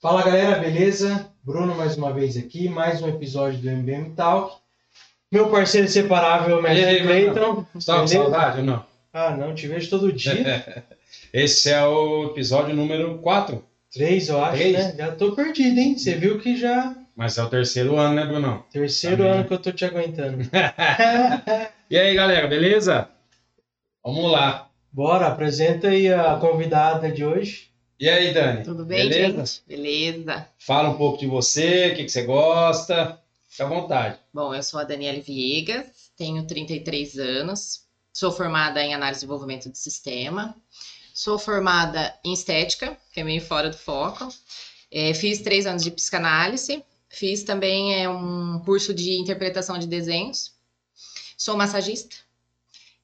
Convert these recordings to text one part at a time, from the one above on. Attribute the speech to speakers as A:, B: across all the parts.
A: Fala galera, beleza? Bruno mais uma vez aqui, mais um episódio do MBM Talk. Meu parceiro inseparável, Mestre Clayton.
B: Tá com saudade ou não?
A: Ah, não, te vejo todo dia.
B: Esse é o episódio número 4,
A: Três, eu acho,
B: Três?
A: né? Já tô perdido, hein? Você viu que já.
B: Mas é o terceiro ano, né, Brunão?
A: Terceiro
B: Tá bem.
A: ano que eu tô te aguentando.
B: E aí, galera, beleza? Vamos lá.
A: Bora, apresenta aí a convidada de hoje.
B: E aí, Dani?
C: Tudo bem,
B: beleza?
C: gente? Beleza.
B: Fala um pouco de você, o que, que você gosta. Fica à vontade.
C: Bom, eu sou a Daniele Viegas, tenho 33 anos, sou formada em análise e desenvolvimento de sistema, sou formada em estética, que é meio fora do foco, É, fiz três anos de psicanálise, fiz também é, um curso de interpretação de desenhos, sou massagista,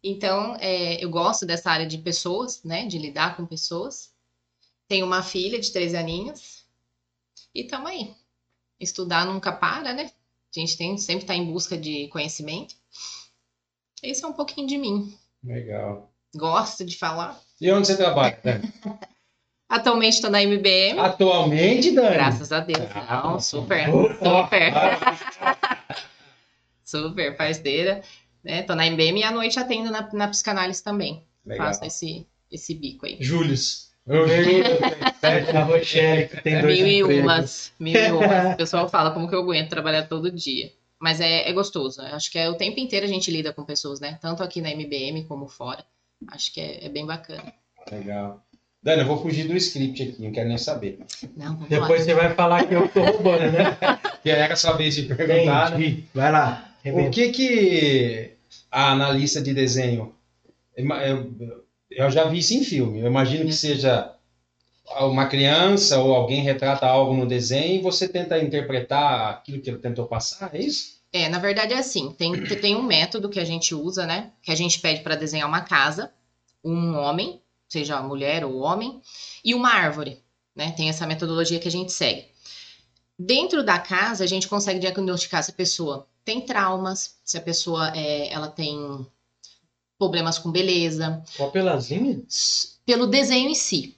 C: então é, eu gosto dessa área de pessoas, né, de lidar com pessoas. Tenho uma filha de três aninhos e estamos aí. Estudar nunca para, né? A gente tem, sempre está em busca de conhecimento. Esse é um pouquinho de mim.
B: Legal.
C: Gosto de falar.
B: E onde você trabalha, Dani?
C: Atualmente estou na MBM.
B: Atualmente, Dani?
C: Graças a Deus.
B: Ah,
C: Não, super. Super. Super parceira. Né? Tô na MBM e à noite atendo na, na psicanálise também.
B: Legal.
C: Faço esse, esse bico aí.
A: Július. Eu vejo a Rochelle que tem dois
C: Mil e
A: empregos.
C: umas. Mil e umas. O pessoal fala como que eu aguento trabalhar todo dia. Mas é, é gostoso. Eu Acho que é o tempo inteiro a gente lida com pessoas, né? Tanto aqui na MBM como fora. Acho que é, é bem bacana.
B: Legal. Dani, eu vou fugir do script aqui, não quero nem saber.
C: Não,
A: Depois
C: lá.
A: você vai falar que eu tô roubando, né?
B: Que era sua vez de perguntar, né?
A: Vai lá.
B: O
A: arrebenta.
B: que que a analista de desenho, eu, eu já vi isso em filme, eu imagino que seja uma criança ou alguém retrata algo no desenho e você tenta interpretar aquilo que ele tentou passar, é isso?
C: É, na verdade é assim, tem, tem um método que a gente usa, né? Que a gente pede para desenhar uma casa, um homem, seja mulher ou homem, e uma árvore, né? Tem essa metodologia que a gente segue. Dentro da casa, a gente consegue diagnosticar se a pessoa tem traumas, se a pessoa é, ela tem problemas com beleza,
A: Só pelas linhas?
C: pelo desenho em si.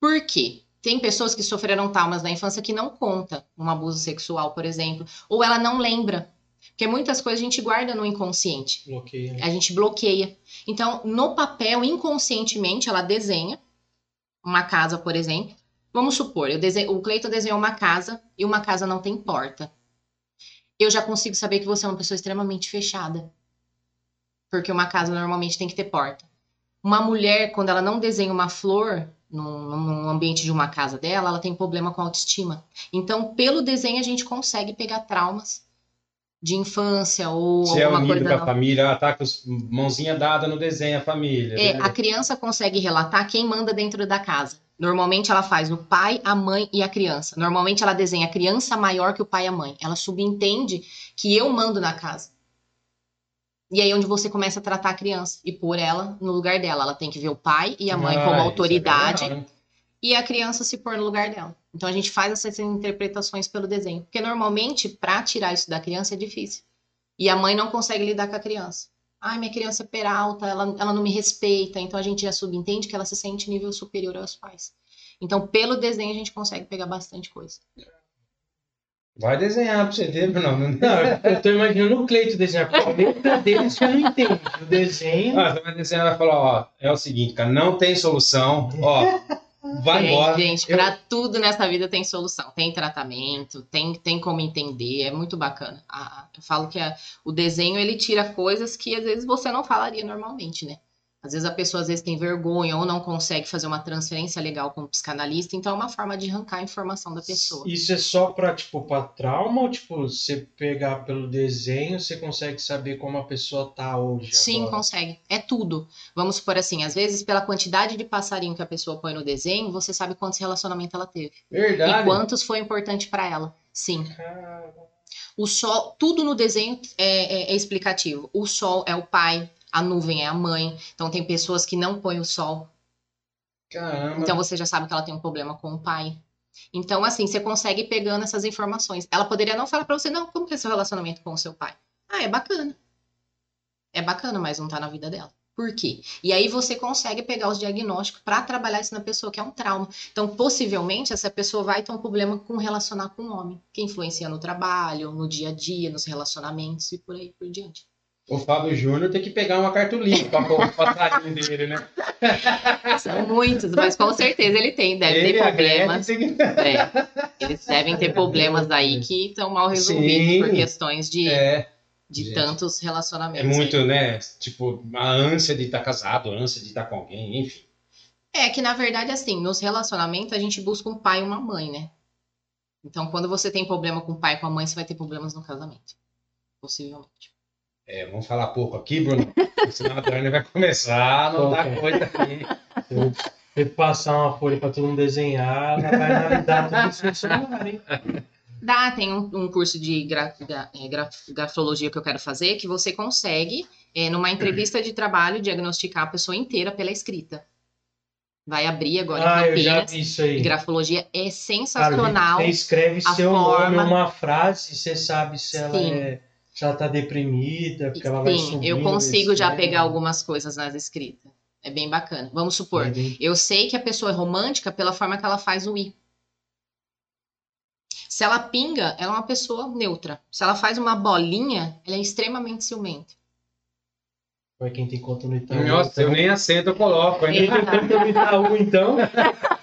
C: Por quê? Tem pessoas que sofreram traumas na infância que não conta um abuso sexual, por exemplo, ou ela não lembra. Porque muitas coisas a gente guarda no inconsciente,
A: Bloqueia.
C: a gente bloqueia. Então, no papel, inconscientemente, ela desenha uma casa, por exemplo. Vamos supor, eu dese... o Cleiton desenhou uma casa e uma casa não tem porta. Eu já consigo saber que você é uma pessoa extremamente fechada. Porque uma casa normalmente tem que ter porta. Uma mulher, quando ela não desenha uma flor num ambiente de uma casa dela, ela tem problema com autoestima. Então, pelo desenho, a gente consegue pegar traumas de infância ou
B: Se é
C: alguma
B: unido
C: coisa
B: com a
C: não.
B: família, tá com mãozinha dada no desenho, a família.
C: É,
B: né?
C: a criança consegue relatar quem manda dentro da casa. Normalmente ela faz o pai, a mãe e a criança. Normalmente ela desenha a criança maior que o pai e a mãe. Ela subentende que eu mando na casa. E aí é onde você começa a tratar a criança e pôr ela no lugar dela. Ela tem que ver o pai e a mãe
B: Ah,
C: como
B: é
C: autoridade
B: hein?
C: e a criança se pôr no lugar dela. Então a gente faz essas interpretações pelo desenho. Porque normalmente, para tirar isso da criança é difícil. E a mãe não consegue lidar com a criança. Ai, minha criança é peralta, ela, ela não me respeita. Então a gente já subentende que ela se sente nível superior aos pais. Então, pelo desenho, a gente consegue pegar bastante coisa.
B: Vai desenhar pra você ver, Bruno. Não,
A: Não, eu tô imaginando o Cleito desenhar, porque a letra dele você não entende. O desenho.
B: Ah, você vai desenhar e vai falar, ó, é o seguinte, cara, não tem solução, ó, vai
C: Gente,
B: embora.
C: gente,
B: Eu-
C: pra tudo nessa vida tem solução. Tem tratamento, tem, tem como entender, é muito bacana. Eu falo que a- o desenho, ele tira coisas que às vezes você não falaria normalmente, né? Às vezes a pessoa às vezes tem vergonha ou não consegue fazer uma transferência legal com o psicanalista, então é uma forma de arrancar a informação da pessoa.
A: Isso é só pra, tipo, pra trauma ou, tipo, você pegar pelo desenho, você consegue saber como a pessoa tá hoje?
C: Sim,
A: agora?
C: consegue. É tudo. Vamos supor assim, às vezes pela quantidade de passarinho que a pessoa põe no desenho, você sabe quantos relacionamentos ela teve.
B: Verdade.
C: E quantos foi importante pra ela. Sim.
A: Cara,
C: O sol, tudo no desenho é, é- é explicativo. O sol é o pai, a nuvem é a mãe. Então tem pessoas que não põem o sol.
B: Caramba.
C: Então você já sabe que ela tem um problema com o pai. Então, assim, você consegue ir pegando essas informações. Ela poderia não falar pra você, não, como que é seu relacionamento com o seu pai? Ah, Ah, é bacana. É bacana, mas não tá na vida dela. Por quê? E aí você consegue pegar os diagnósticos para trabalhar isso na pessoa, que é um trauma. Então, possivelmente, essa pessoa vai ter um problema com relacionar com o homem, que influencia no trabalho, no dia a dia, nos relacionamentos e por aí por diante.
B: O Fábio Júnior tem que pegar uma cartolina para o passarinho dele, né?
C: São muitos, mas com certeza ele tem, deve
B: Ele
C: ter problemas.
B: Tem
C: É, eles devem ter problemas aí que estão mal resolvidos
B: Sim.
C: por questões de,
B: É,
C: de
B: gente.
C: tantos
B: é
C: relacionamentos.
B: muito,
C: aí.
B: né? Tipo, a ânsia de estar casado, a ânsia de estar com alguém, enfim.
C: É que, na verdade, assim, nos relacionamentos a gente busca um pai e uma mãe, né? Então, quando você tem problema com o pai e com a mãe, você vai ter problemas no casamento. Possivelmente.
B: É, vamos falar pouco aqui, Bruno. porque Senão a Dani vai começar a
A: Ok.
B: coisa aqui.
A: Eu ter que passar uma folha para todo mundo desenhar, ela vai analisar tudo isso no celular, hein?
C: Dá, tem um, um curso de gra- gra- é, gra- grafologia que eu quero fazer, que você consegue, é, numa entrevista de trabalho, diagnosticar a pessoa inteira pela escrita. Vai abrir agora
A: Ah,
C: em
A: eu já
C: Campinas.
A: vi isso aí.
C: Grafologia é
A: Cara,
C: sensacional.
A: você escreve
C: a
A: seu
C: forma.
A: nome, uma frase, você sabe se ela,
C: Sim.
A: é, se ela tá deprimida, porque ela vai
C: Sim,
A: subindo.
C: eu consigo já pegar algumas coisas nas escritas. É bem bacana. Vamos supor,
A: Vai bem-
C: eu sei que a pessoa é romântica pela forma que ela faz o i. Se ela pinga, ela é uma pessoa neutra. Se ela faz uma bolinha, ela é extremamente ciumenta.
A: Vai quem tem conta no Itaú.
B: Nossa, eu nem assento, eu coloco.
A: Quem
B: Ainda.
A: tem conta no Itaú, então.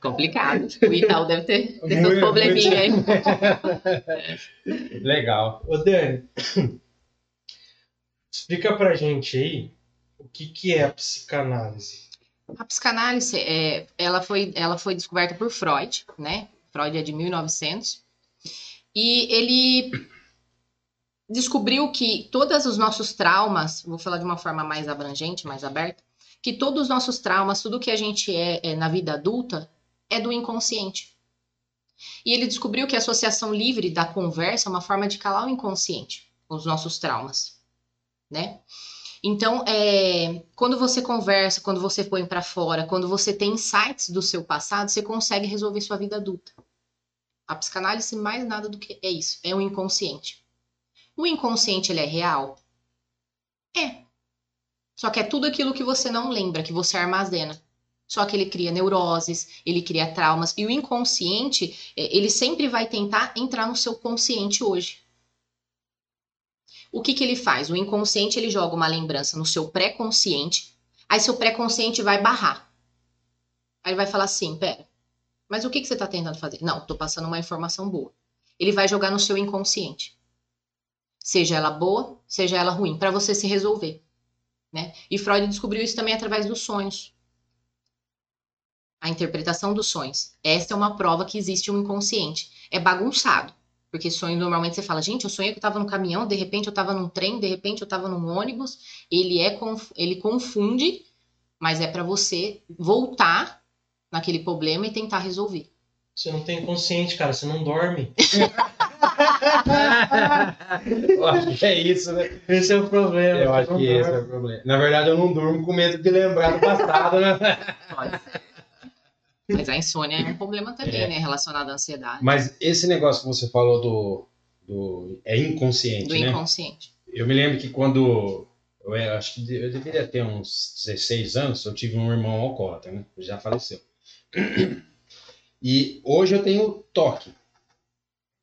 C: Complicado. O Itaú deve ter, ter seus
B: Muito,
C: probleminha aí.
B: Legal.
A: Ô, Dani, explica pra gente aí o que, que é a psicanálise.
C: A psicanálise, é, ela, foi, ela foi descoberta por Freud, né? Freud é de 1900. E ele descobriu que todos os nossos traumas, vou falar de uma forma mais abrangente, mais aberta, que todos os nossos traumas, tudo que a gente é, é na vida adulta, é do inconsciente. E ele descobriu que a associação livre da conversa é uma forma de calar o inconsciente, os nossos traumas, né? Então, é, quando você conversa, quando você põe para fora, quando você tem insights do seu passado, você consegue resolver sua vida adulta. A psicanálise mais nada do que é isso, é o inconsciente. O inconsciente ele é real? É. Só que é tudo aquilo que você não lembra, que você armazena. Só que ele cria neuroses, ele cria traumas e o inconsciente, é, ele sempre vai tentar entrar no seu consciente hoje. O que, que ele faz? O inconsciente ele joga uma lembrança no seu pré-consciente, aí seu pré-consciente vai barrar. Aí ele vai falar assim: pera, mas o que, que você está tentando fazer? Não, estou passando uma informação boa. Ele vai jogar no seu inconsciente. Seja ela boa, seja ela ruim, para você se resolver. Né? E Freud descobriu isso também através dos sonhos. A interpretação dos sonhos. Esta é uma prova que existe um inconsciente. É bagunçado. Porque sonho normalmente você fala, gente, eu sonhei que eu tava no caminhão, de repente eu tava num trem, de repente eu tava num ônibus. Ele é ele confunde, mas é para você voltar naquele problema e tentar resolver.
A: Você não tem consciente, cara, você não dorme.
B: Eu acho que é isso, né?
A: Esse é o problema.
B: Eu acho que esse é
A: dorme.
B: o problema. Na verdade, eu não durmo com medo de lembrar do passado, né?
C: Pode ser. Mas a insônia é um problema também,
B: É.
C: né? Relacionado à ansiedade.
B: Mas esse negócio que você falou do. do é inconsciente,
C: do
B: né?
C: inconsciente.
B: Eu me lembro que quando. Eu era, acho que eu deveria ter uns 16 anos, eu tive um irmão alcoólatra, né? Ele já faleceu. E hoje eu tenho toque.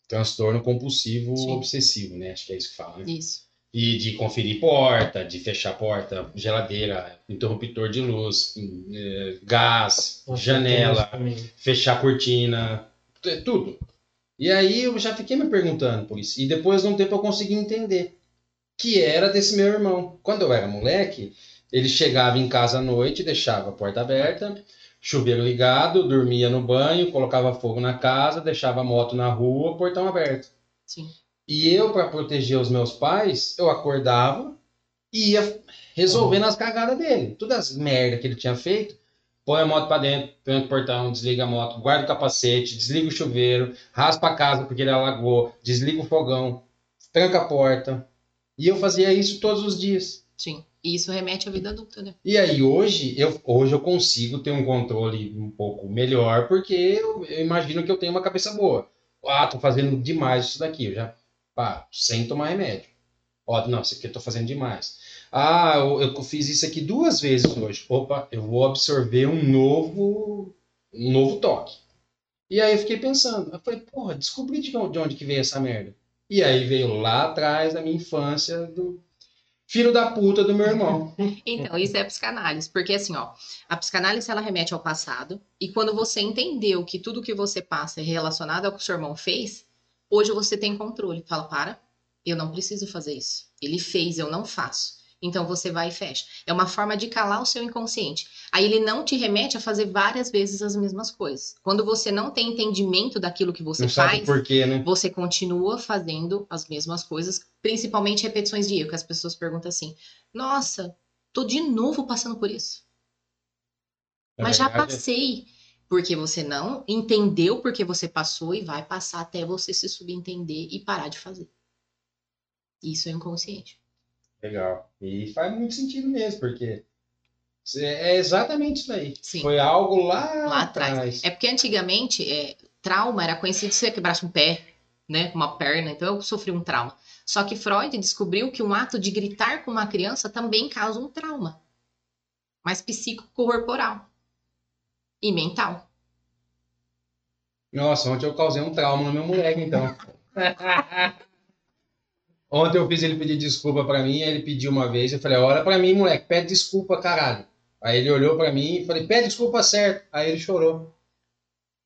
B: Transtorno compulsivo
C: Sim.
B: obsessivo, né? Acho que é isso que fala, né?
C: Isso.
B: E de conferir porta, de fechar porta, geladeira, interruptor de luz, eh, gás,
A: Nossa,
B: janela, fechar cortina, tudo. E aí eu já fiquei me perguntando por isso. E depois de um tempo eu consegui entender que era desse meu irmão. Quando eu era moleque, ele chegava em casa à noite, deixava a porta aberta, chuveiro ligado, dormia no banho, colocava fogo na casa, deixava a moto na rua, portão aberto.
C: Sim.
B: E eu, para proteger os meus pais, eu acordava e ia resolvendo as cagadas dele. Todas as merdas que ele tinha feito. Põe a moto para dentro, põe o portão, desliga a moto, guarda o capacete, desliga o chuveiro, raspa a casa porque ele alagou, desliga o fogão, tranca a porta. E eu fazia isso todos os dias.
C: Sim. E isso remete à vida adulta, né?
B: E aí hoje eu, hoje eu consigo ter um controle um pouco melhor porque eu, eu imagino que eu tenho uma cabeça boa. Ah, tô fazendo demais isso daqui. Eu já Pá, sem tomar remédio. Ó, não, isso aqui eu tô fazendo demais. Ah, eu, eu fiz isso aqui duas vezes hoje. Opa, eu vou absorver um novo, um novo toque. E aí eu fiquei pensando, eu falei, porra, descobri de onde, de onde que veio essa merda. E aí veio lá atrás da minha infância do filho da puta do meu irmão.
C: Então, isso é psicanálise, porque assim, ó, a psicanálise ela remete ao passado, e quando você entendeu que tudo que você passa é relacionado ao que o seu irmão fez, hoje você tem controle. Fala, para, eu não preciso fazer isso. Ele fez, eu não faço. Então você vai e fecha. É uma forma de calar o seu inconsciente. Aí ele não te remete a fazer várias vezes as mesmas coisas. Quando você não tem entendimento daquilo que você
B: Não
C: faz,
B: sabe por quê, né?
C: você continua fazendo as mesmas coisas, principalmente repetições de erro, que as pessoas perguntam assim: "Nossa, tô de novo passando por isso".
B: Na
C: Mas já
B: verdade,
C: passei. Porque você não entendeu porque você passou e vai passar até você se subentender e parar de fazer. Isso é inconsciente.
B: Legal. E faz muito sentido mesmo, porque é exatamente isso aí.
C: Sim.
B: Foi algo lá,
C: Lá atrás. É porque antigamente, é, trauma era conhecido se você quebrasse um pé, né? Uma perna. Então eu sofri um trauma. Só que Freud descobriu que um ato de gritar com uma criança também causa um trauma. Mas psicocorporal. E mental.
B: Nossa, ontem eu causei um trauma no meu moleque, então. ontem eu fiz ele pedir desculpa pra mim, aí ele pediu uma vez, eu falei, olha pra mim, moleque, pede desculpa, caralho. Aí ele olhou pra mim e falei, pede desculpa certo. Aí ele chorou.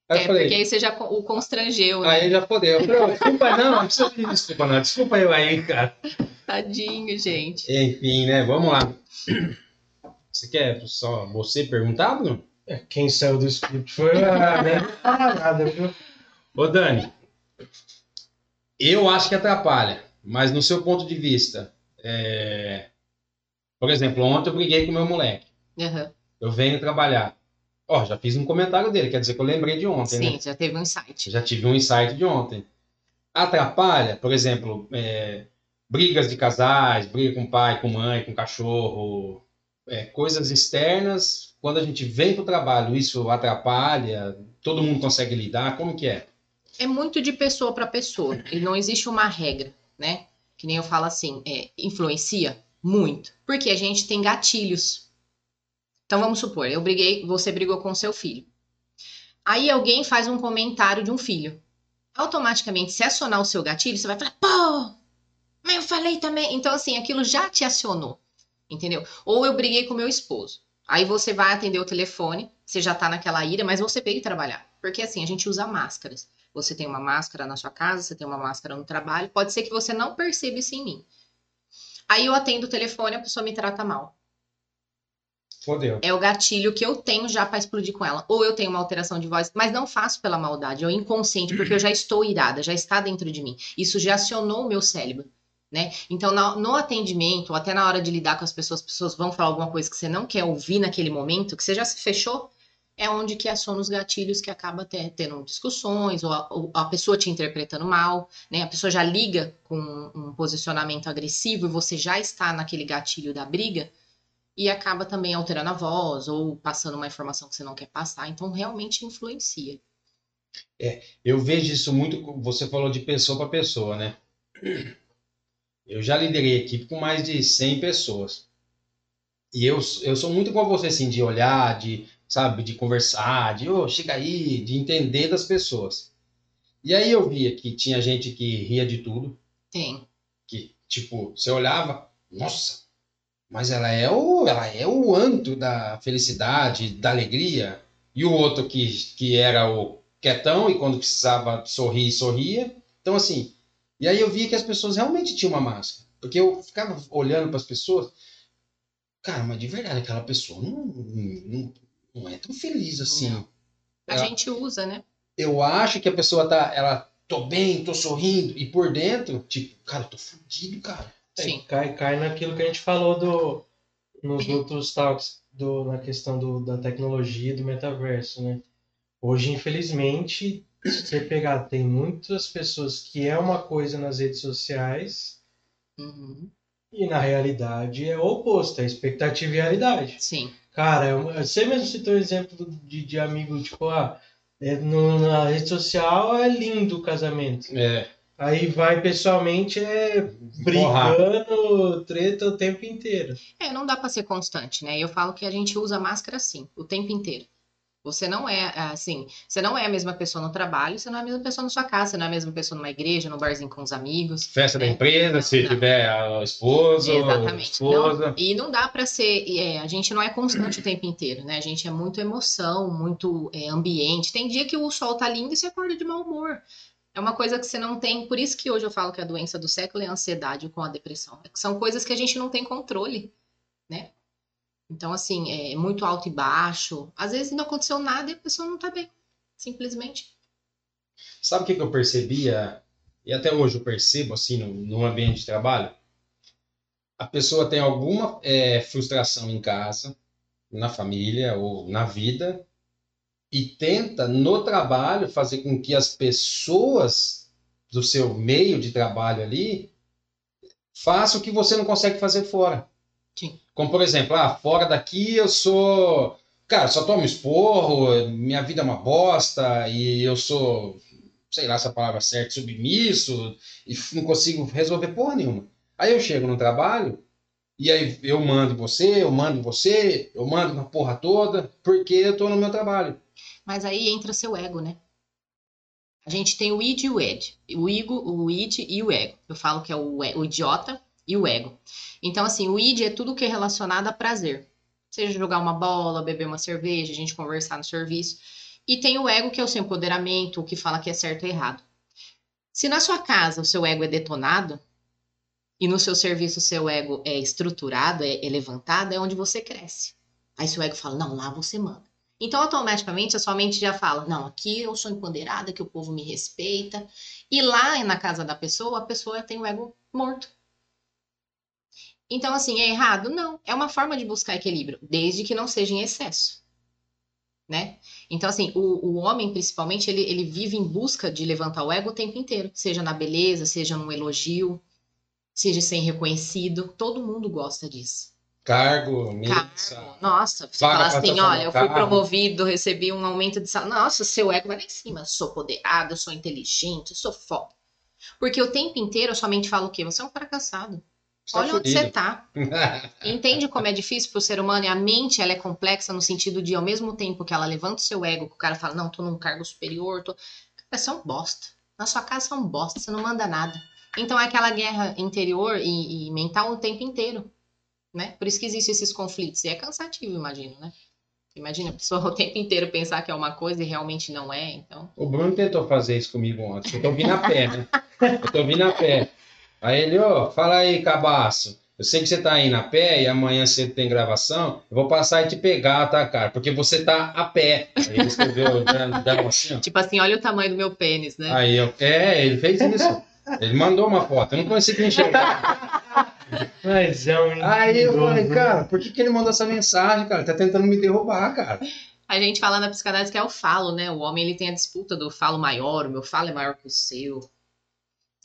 B: Aí eu
C: é,
B: falei,
C: porque aí você já o constrangeu, né?
B: aí ele já fodeu. Eu falei, "Ô, desculpa não, não precisa pedir desculpa não, desculpa eu aí, cara.
C: Tadinho, gente.
B: Enfim, né, vamos lá. Você quer só você perguntar, Bruno?
A: É, Quem saiu do script foi a nada, viu?
B: Ô Dani, eu acho que atrapalha, mas no seu ponto de vista, é, por exemplo, ontem eu briguei com meu moleque.
C: Aham.
B: Eu venho trabalhar. Ó, já fiz um comentário dele, quer dizer que eu lembrei de ontem,
C: Sim,
B: né?
C: já teve um insight.
B: Já tive um insight de ontem. Atrapalha, por exemplo, é, brigas de casais, briga com pai, com mãe, com cachorro, é, coisas externas. Quando a gente vem para o trabalho, isso atrapalha, todo mundo consegue lidar, como que é?
C: É muito de pessoa para pessoa. E não existe uma regra, né? Que nem eu falo assim, é, influencia muito. Porque a gente tem gatilhos. Então vamos supor, eu briguei, você brigou com seu filho. Aí alguém faz um comentário de um filho. Automaticamente, se acionar o seu gatilho, você vai falar, pô, mas eu falei também. Então, assim, aquilo já te acionou. Entendeu? Ou eu briguei com meu esposo. Aí você vai atender o telefone, você já tá naquela ira, mas você veio trabalhar. Porque assim, a gente usa máscaras. Você tem uma máscara na sua casa, você tem uma máscara no trabalho. Pode ser que você não perceba isso em mim. Aí eu atendo o telefone, a pessoa me trata mal.
B: Fodeu.
C: É o gatilho que eu tenho já para explodir com ela. Ou eu tenho uma alteração de voz, mas não faço pela maldade, é o inconsciente, porque eu já estou irada, já está dentro de mim. Isso já acionou o meu cérebro. Né? Então, no atendimento, ou até na hora de lidar com as pessoas, as pessoas vão falar alguma coisa que você não quer ouvir naquele momento, que você já se fechou, é onde que aciona os gatilhos que acaba te- tendo discussões, ou a, ou a pessoa te interpretando mal, né? A pessoa já liga com um posicionamento agressivo e você já está naquele gatilho da briga, e acaba também alterando a voz, ou passando uma informação que você não quer passar. Então, realmente influencia.
B: Eu vejo isso muito, você falou de pessoa para pessoa, né? Eu já liderei equipe com mais de 100 pessoas. E eu, eu sou muito como você, assim, de olhar, de, sabe, de conversar, de, ô, chega aí, de entender das pessoas. E aí eu via que tinha gente que ria de tudo,
C: Tem.
B: que, tipo, você olhava, nossa, mas ela é o, ela é o anto da felicidade, da alegria. E o outro que, que era o quietão e quando precisava sorrir, sorria. Então, assim, e aí eu via que as pessoas realmente tinham uma máscara. Porque eu ficava olhando para as pessoas, cara, mas de verdade, aquela pessoa não, não, não é tão feliz assim.
C: Não. A
B: Ela-
C: gente usa, né?
B: eu acho que a pessoa tá, ela, tô bem, tô sorrindo, e por dentro, tipo, cara, eu tô fudido, cara.
C: Sim.
A: Cai, cai naquilo que a gente falou do, nos outros talks do, na questão do, da tecnologia e do metaverso, né? Hoje, infelizmente, se você pegar, tem muitas pessoas que é uma coisa nas redes sociais
C: Uhum.
A: E na realidade é o oposto, é expectativa e realidade.
C: Sim.
A: Cara, eu, você mesmo citou um exemplo de, de amigo, tipo, ah, é, no- na rede social é lindo o casamento.
B: É,
A: Aí vai pessoalmente é
B: Porra.
A: brigando, treta o tempo inteiro.
C: É, não dá pra ser constante, né? Eu falo que a gente usa máscara sim, o tempo inteiro. Você não é assim, você não é a mesma pessoa no trabalho, você não é a mesma pessoa na sua casa, você não é a mesma pessoa numa igreja, no barzinho com os amigos.
B: Festa da
C: É.
B: empresa, se
C: Não.
B: tiver a esposa,
C: Exatamente.
B: esposa.
C: Não- e não dá pra ser. é, a gente não é constante o tempo inteiro, né? A gente é muito emoção, muito é, ambiente. Tem dia que o sol tá lindo e você acorda de mau humor. É uma coisa que você não tem. Por isso que hoje eu falo que a doença do século é a ansiedade com a depressão. É que São coisas que a gente não tem controle, né? Então, assim, é muito alto e baixo. Às vezes não aconteceu nada e a pessoa não tá bem. Simplesmente.
B: Sabe o que, eu percebia? E até hoje eu percebo, assim, no, no ambiente de trabalho? A pessoa tem alguma é, frustração em casa, na família ou na vida, e tenta, no trabalho, fazer com que as pessoas do seu meio de trabalho ali façam o que você não consegue fazer fora. Como, por exemplo, ah, fora daqui eu sou. Cara, só tomo esporro, minha vida é uma bosta, e eu sou, sei lá se a palavra é certa, submisso, e não consigo resolver porra nenhuma. Aí eu chego no trabalho, e aí eu mando você, eu mando você, eu mando na porra toda, porque eu tô no meu trabalho.
C: Mas aí entra seu ego, né? A gente tem o id e o ed. O ego, o id e o ego. Eu falo que é o, o idiota e o ego. Então, assim, o id é tudo que é relacionado a prazer. Seja jogar uma bola, beber uma cerveja, a gente conversar no serviço. E tem o ego, que é o seu empoderamento, o que fala que é certo e errado. Se na sua casa o seu ego é detonado, e no seu serviço o seu ego é estruturado, é, é levantado, é onde você cresce. Aí seu ego fala, não, lá você manda. Então, automaticamente, a sua mente já fala: não, aqui eu sou empoderada, que o povo me respeita. E lá na casa da pessoa, a pessoa tem o ego morto. Então, assim, é errado? Não. É uma forma de buscar equilíbrio, desde que não seja em excesso. Né? Então, assim, o, o homem, principalmente, ele, ele vive em busca de levantar o ego o tempo inteiro. Seja na beleza, seja no elogio, seja sem reconhecido. Todo mundo gosta disso.
B: Cargo, missa.
C: Cargo. Nossa, você fala assim, olha, eu fui promovido, recebi um aumento de salário. Nossa, seu ego vai lá em cima. Eu sou poderado, eu sou inteligente, eu sou foda. Porque o tempo inteiro a sua mente fala o quê? Você é um fracassado. Olha onde você
B: fudido.
C: tá. Entende como é difícil pro ser humano? E a mente, ela é complexa no sentido de, ao mesmo tempo que ela levanta o seu ego, que o cara fala, não, tô num cargo superior, tô... Você é um bosta. Na sua casa você é um bosta, você não manda nada. Então é aquela guerra interior e, e mental o tempo inteiro, né? Por isso que existem esses conflitos. E é cansativo, imagino, né? Imagina a pessoa o tempo inteiro pensar que é uma coisa e realmente não é, então...
B: O Bruno tentou fazer isso comigo ontem. Eu tô vindo a pé, né? Eu tô vindo a pé. Aí ele, ô, fala aí, cabaço. Eu sei que você tá indo a pé e amanhã cedo tem gravação. Eu vou passar e te pegar, tá, cara? Porque você tá a pé. Aí ele escreveu dando dando assim, ó.
C: Tipo assim, olha o tamanho do meu pênis, né?
B: Aí eu, é, ele fez isso. Ele mandou uma foto. Eu não consegui enxergar.
A: Mas é um
B: Aí eu falei,
A: mentiroso.
B: cara, por que, que ele mandou essa mensagem, cara? Ele tá tentando me derrubar, cara.
C: A gente fala na psicanálise que é o falo, né? O homem ele tem a disputa do falo maior, o meu falo é maior que o seu.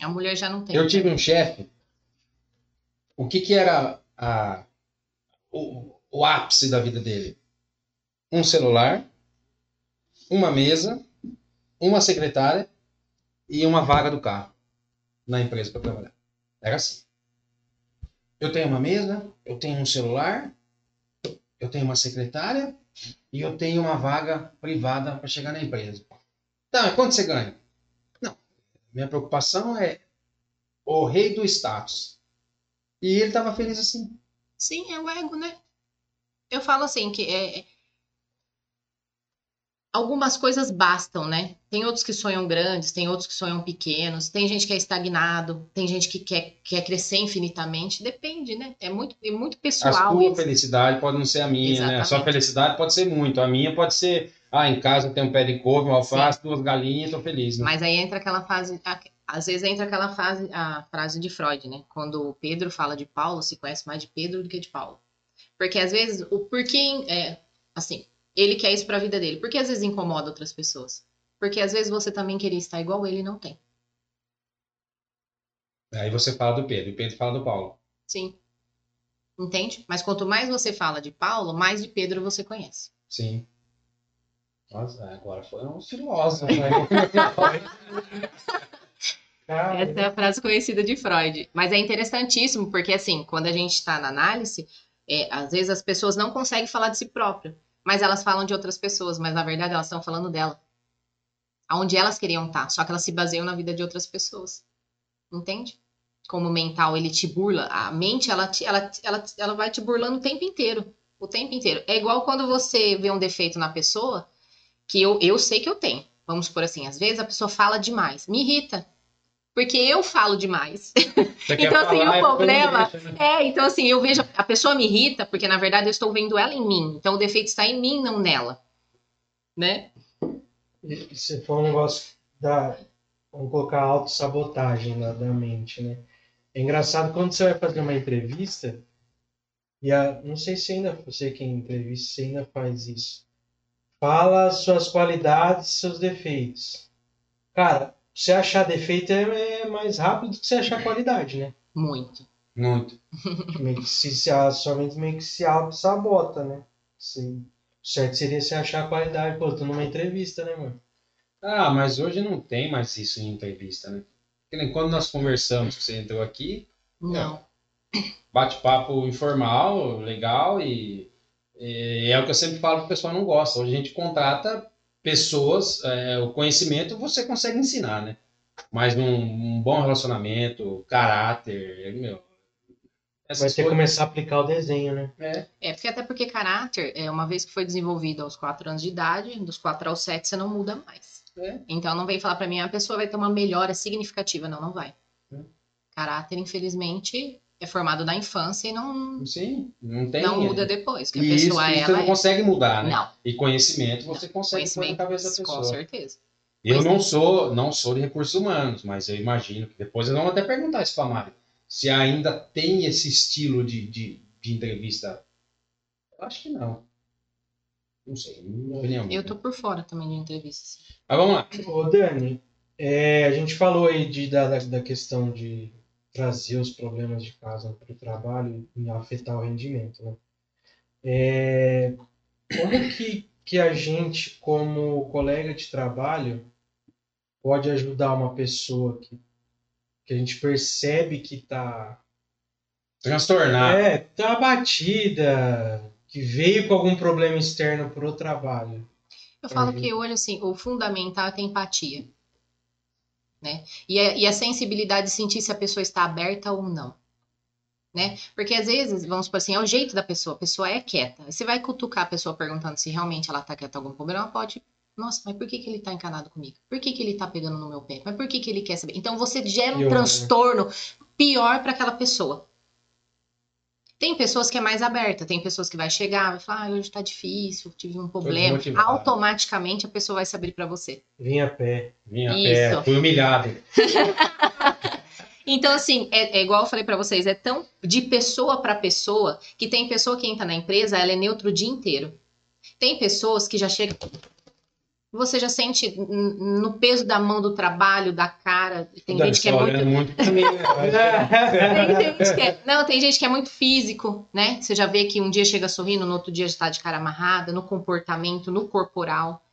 C: A mulher já não tem.
B: Eu tive um chefe. O que que era a, o, o ápice da vida dele? Um celular, uma mesa, uma secretária e uma vaga do carro na empresa para trabalhar. Era assim. Eu tenho uma mesa, eu tenho um celular, eu tenho uma secretária e eu tenho uma vaga privada para chegar na empresa. Tá, quanto você ganha? Minha preocupação é o rei do status. E ele estava feliz assim.
C: Sim, é o ego, né? Eu falo assim que é... algumas coisas bastam, né? Tem outros que sonham grandes, tem outros que sonham pequenos, tem gente que é estagnado, tem gente que quer, quer crescer infinitamente. Depende, né? É muito, é muito
B: A
C: pessoal
B: sua
C: isso.
B: felicidade pode não ser a minha, né? A sua
C: Exatamente.
B: felicidade pode ser muito. A minha pode ser, ah, em casa tenho um pé de couve, uma alface, duas galinhas, tô feliz. Né?
C: Mas aí entra aquela fase, a- às vezes entra aquela fase, a frase de Freud, né? Quando o Pedro fala de Paulo, se conhece mais de Pedro do que de Paulo. Porque às vezes o porquê é assim, ele quer isso pra vida dele. Porque às vezes incomoda outras pessoas. Porque às vezes você também queria estar igual ele e não tem.
B: Aí você fala do Pedro, e Pedro fala do Paulo.
C: Sim. Entende? Mas quanto mais você fala de Paulo, mais de Pedro você conhece.
B: Sim. Nossa, agora foi um filósofo. né?
C: Essa é a frase conhecida de Freud. Mas é interessantíssimo, porque assim, quando a gente está na análise, é, às vezes as pessoas não conseguem falar de si própria, mas elas falam de outras pessoas, mas na verdade elas estão falando dela. Aonde elas queriam estar, só que elas se baseiam na vida de outras pessoas. Entende? Como o mental, ele te burla. A mente, ela, te- ela, ela, ela vai te burlando o tempo inteiro. O tempo inteiro. É igual quando você vê um defeito na pessoa, que eu, eu sei que eu tenho. Vamos por assim, às vezes a pessoa fala demais. Me irrita. Porque eu falo demais.
B: Você
C: Então, assim,
B: falar,
C: o problema-
B: né?
C: É, então assim, eu vejo. A pessoa me irrita porque, na verdade, eu estou vendo ela em mim. Então o defeito está em mim, não nela. Né?
A: E se for um negócio da. Vamos colocar autossabotagem na, da mente, né? É engraçado quando você vai fazer uma entrevista, e a, não sei se ainda você quem entrevista, se ainda faz isso. Fala suas qualidades, seus defeitos. Cara, você achar defeito é, é mais rápido do que você achar qualidade, né?
C: Muito.
B: Muito.
A: Meio que se, se a sua mente meio que se auto-sabota, né? Se- O certo seria você achar a qualidade. Pô, tô numa entrevista, né, mano?
B: Ah, mas hoje não tem mais isso em entrevista, né? Que nem quando nós conversamos, que você entrou aqui,
C: Não.
B: bate-papo informal, legal e, e é o que eu sempre falo que o pessoal não gosta. Hoje a gente contrata pessoas, é, o conhecimento você consegue ensinar, né? Mas um, um bom relacionamento, caráter, meu.
A: Vai ter que começar a aplicar o desenho, né?
B: É,
C: É, porque até porque caráter, é uma vez que foi desenvolvido aos 4 anos de idade, dos 4 aos 7 você não muda mais.
B: É.
C: Então não vem falar pra mim, a pessoa vai ter uma melhora significativa. Não, não vai.
B: É.
C: Caráter, infelizmente, é formado da infância e não,
B: sim, não tem.
C: não muda depois. Que a
B: isso,
C: pessoa
B: isso
C: ela
B: você não
C: é.
B: consegue mudar, né?
C: Não,
B: E conhecimento você consegue pôr na
C: conhecimento,
B: cabeça da
C: com
B: pessoa.
C: certeza.
B: Eu
C: Pois
B: não
C: é.
B: sou, não sou de recursos humanos, mas eu imagino que depois eles vão até perguntar isso para Mário. Se ainda tem esse estilo de, de, de entrevista. Eu acho que não. Não sei, minha opinião.
C: Eu tô por fora também de entrevistas.
B: Mas vamos lá.
A: Ô, Dani, é, a gente falou aí de, da, da- da questão de trazer os problemas de casa para o trabalho e afetar o rendimento, né? É, como que, que a gente, como colega de trabalho, pode ajudar uma pessoa que, que a gente percebe que está
B: Transtornar.
A: é, tá abatida, que veio com algum problema externo pro trabalho?
C: Eu falo
A: Uhum.
C: que hoje, assim, o fundamental é ter empatia. Né? E, a, e a sensibilidade de sentir se a pessoa está aberta ou não. Né? Porque às vezes, vamos supor assim, é o jeito da pessoa, a pessoa é quieta. Você vai cutucar a pessoa perguntando se realmente ela tá quieta algum problema, pode. Nossa, mas por que, que ele tá encanado comigo? Por que, que ele tá pegando no meu pé? Mas por que, que ele quer saber? Então você gera um
A: Pior, né?
C: transtorno pior para aquela pessoa. Tem pessoas que é mais aberta, tem pessoas que vai chegar, vai falar, ah, hoje tá difícil, tive um problema. Automaticamente a pessoa vai se abrir para você.
A: Vinha a pé.
B: Minha
C: Isso.
B: pé, fui humilhado.
C: Então, assim, é, é igual eu falei pra vocês, é tão de pessoa pra pessoa que tem pessoa que entra na empresa, ela é neutra o dia inteiro. Tem pessoas que já chegam. Você já sente no peso da mão do trabalho, da cara. Tem
B: Deve
C: gente que é muito.
B: olhando muito né?
C: Tem gente que é... Não, tem gente que é muito físico, né? Você já vê que um dia chega sorrindo, no outro dia já tá de cara amarrada, no comportamento, no corporal.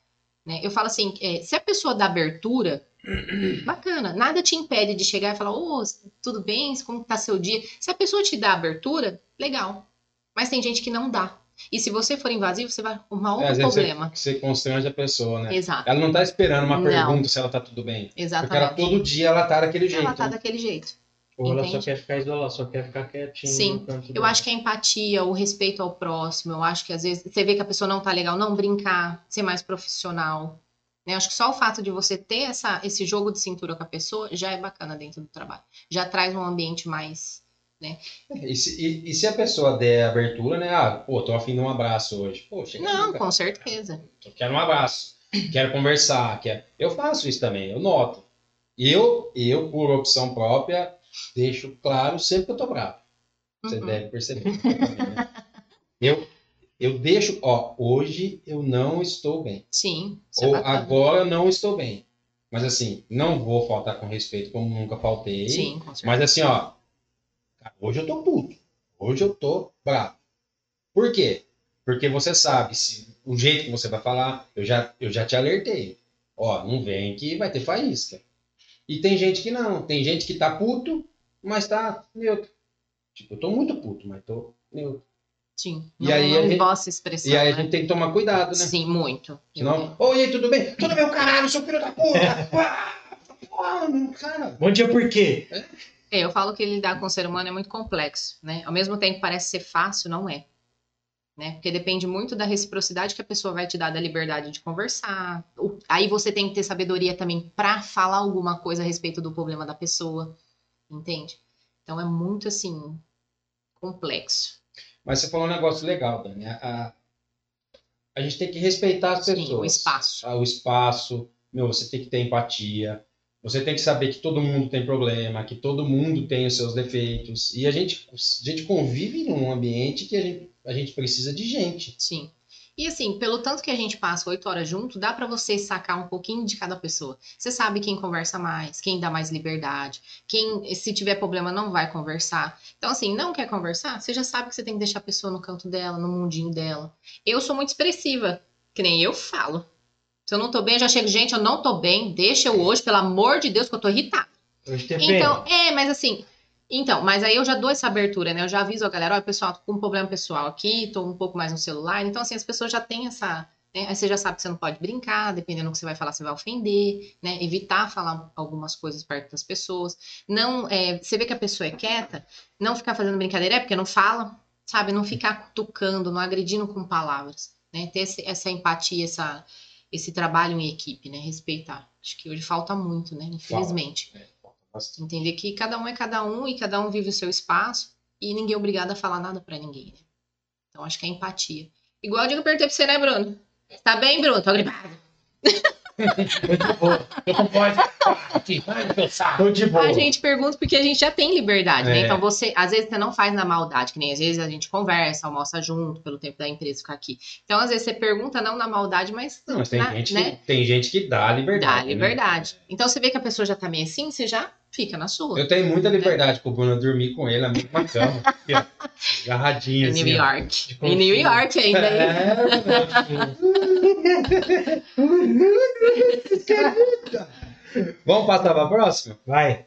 C: Né? Eu falo assim, é, se a pessoa dá abertura, bacana. Nada te impede de chegar e falar, ô, tudo bem? Como tá seu dia? Se a pessoa te dá abertura, legal. Mas tem gente que não dá. E se você for invasivo, você vai arrumar
B: É,
C: outro
B: vezes
C: problema.
B: Você, você constrange a pessoa, né?
C: Exato,
B: Ela não tá esperando uma
C: Não.
B: pergunta se ela tá tudo bem. Porque ela
C: exatamente.
B: todo dia ela tá daquele jeito.
C: Ela tá
B: né?
C: daquele jeito.
A: Ou ela só quer ficar isolada, só quer ficar quietinha.
C: Sim,
A: canto
C: Eu
A: dela.
C: acho que a empatia, o respeito ao próximo, eu acho que às vezes você vê que a pessoa não tá legal, não brincar, ser mais profissional. Né? Eu acho que só o fato de você ter essa, esse jogo de cintura com a pessoa já é bacana dentro do trabalho. Já traz um ambiente mais.
B: E se, e- e se a pessoa der abertura, né? Ah, pô, tô afim de um abraço hoje. Pô, chega
C: Não, com certeza.
B: Eu quero um abraço. Quero conversar. Quero... Eu faço isso também, eu noto. Eu, eu, por opção própria, deixo claro sempre que eu tô bravo. Você
C: Uhum.
B: deve perceber. né? eu, eu deixo, ó, hoje eu não estou bem.
C: Sim. é
B: Ou
C: bacana.
B: agora eu não estou bem. Mas assim, não vou faltar com respeito como nunca faltei.
C: Sim, com certeza.
B: Mas assim, ó, cara, hoje eu tô puto. Hoje eu tô bravo. Por quê? Porque você sabe se o jeito que você vai falar, eu já, eu já te alertei. Ó, não vem que vai ter faísca. E tem gente que não. Tem gente que tá puto, mas tá neutro. Tipo, eu tô muito puto, mas tô neutro.
C: Sim.
B: E
C: não,
B: aí
C: não
B: a gente-
C: posso expressar.
B: E aí a
C: né?
B: gente tem que tomar cuidado, né?
C: Sim, muito.
B: Senão, oi, tudo bem? Tudo bem, caralho, seu filho da puta! Ah, cara.
A: Bom dia, por quê?
C: É, eu falo que lidar com o ser humano é muito complexo, né? Ao mesmo tempo que parece ser fácil, não é. Né? Porque depende muito da reciprocidade que a pessoa vai te dar da liberdade de conversar. Aí você tem que ter sabedoria também para falar alguma coisa a respeito do problema da pessoa, entende? Então é muito assim complexo.
B: Mas você falou um negócio legal, Dani. A, a- gente tem que respeitar as
C: Sim,
B: pessoas.
C: o espaço.
B: Ah, O espaço. Meu, você tem que ter empatia. Você tem que saber que todo mundo tem problema, que todo mundo tem os seus defeitos. E a gente, a gente convive num ambiente que a gente, a gente precisa de gente.
C: Sim. E assim, pelo tanto que a gente passa oito horas junto, dá pra você sacar um pouquinho de cada pessoa. Você sabe quem conversa mais, quem dá mais liberdade, quem, se tiver problema, não vai conversar. Então, assim, não quer conversar? Você já sabe que você tem que deixar a pessoa no canto dela, no mundinho dela. Eu sou muito expressiva, que nem eu falo. Se eu não tô bem, eu já chego, gente, eu não tô bem, deixa eu hoje, pelo amor de Deus, que eu tô irritada.
A: Hoje tem
C: Então, é, mas assim. Então, mas aí eu já dou essa abertura, né? Eu já aviso a galera, olha, pessoal, tô com um problema pessoal aqui, tô um pouco mais no celular. Então, assim, as pessoas já têm essa. Né? Aí você já sabe que você não pode brincar, dependendo do que você vai falar, você vai ofender, né? Evitar falar algumas coisas perto das pessoas. Não, é, você vê que a pessoa é quieta, não ficar fazendo brincadeira, é porque não fala, sabe? Não ficar cutucando, não agredindo com palavras, né? Ter esse- essa empatia, essa, esse trabalho em equipe, né? Respeitar. Acho que hoje falta muito, né? Infelizmente
B: Bastante.
C: entender que cada um é cada um e cada um vive o seu espaço e ninguém é obrigado a falar nada pra ninguém, né? Então acho que é empatia. Igual eu digo perguntei pra você, né, Bruno? Tá bem, Bruno? Tô gripada.
A: Muito.
B: Eu não posso aqui, vai no meu saco.
A: Tô de boa.
C: A gente pergunta porque a gente já tem liberdade, né?
B: É.
C: Então você, às vezes você não faz na maldade, que nem às vezes a gente conversa, almoça junto pelo tempo da empresa ficar aqui. Então às vezes você pergunta não na maldade, mas
B: Não, mas tem,
C: na-
B: gente
C: né?
B: que, tem gente que dá liberdade.
C: dá
B: né?
C: liberdade. Então você vê que a pessoa já tá meio assim, você já fica na sua.
B: Eu tenho muita liberdade com o Bruno dormir com ele na mesma cama. aqui, ó, Agarradinho
C: Em
B: assim.
C: New
B: ó.
C: York.
A: de
C: Em New. York ainda. hein?
B: Vamos passar pra próxima?
A: Vai.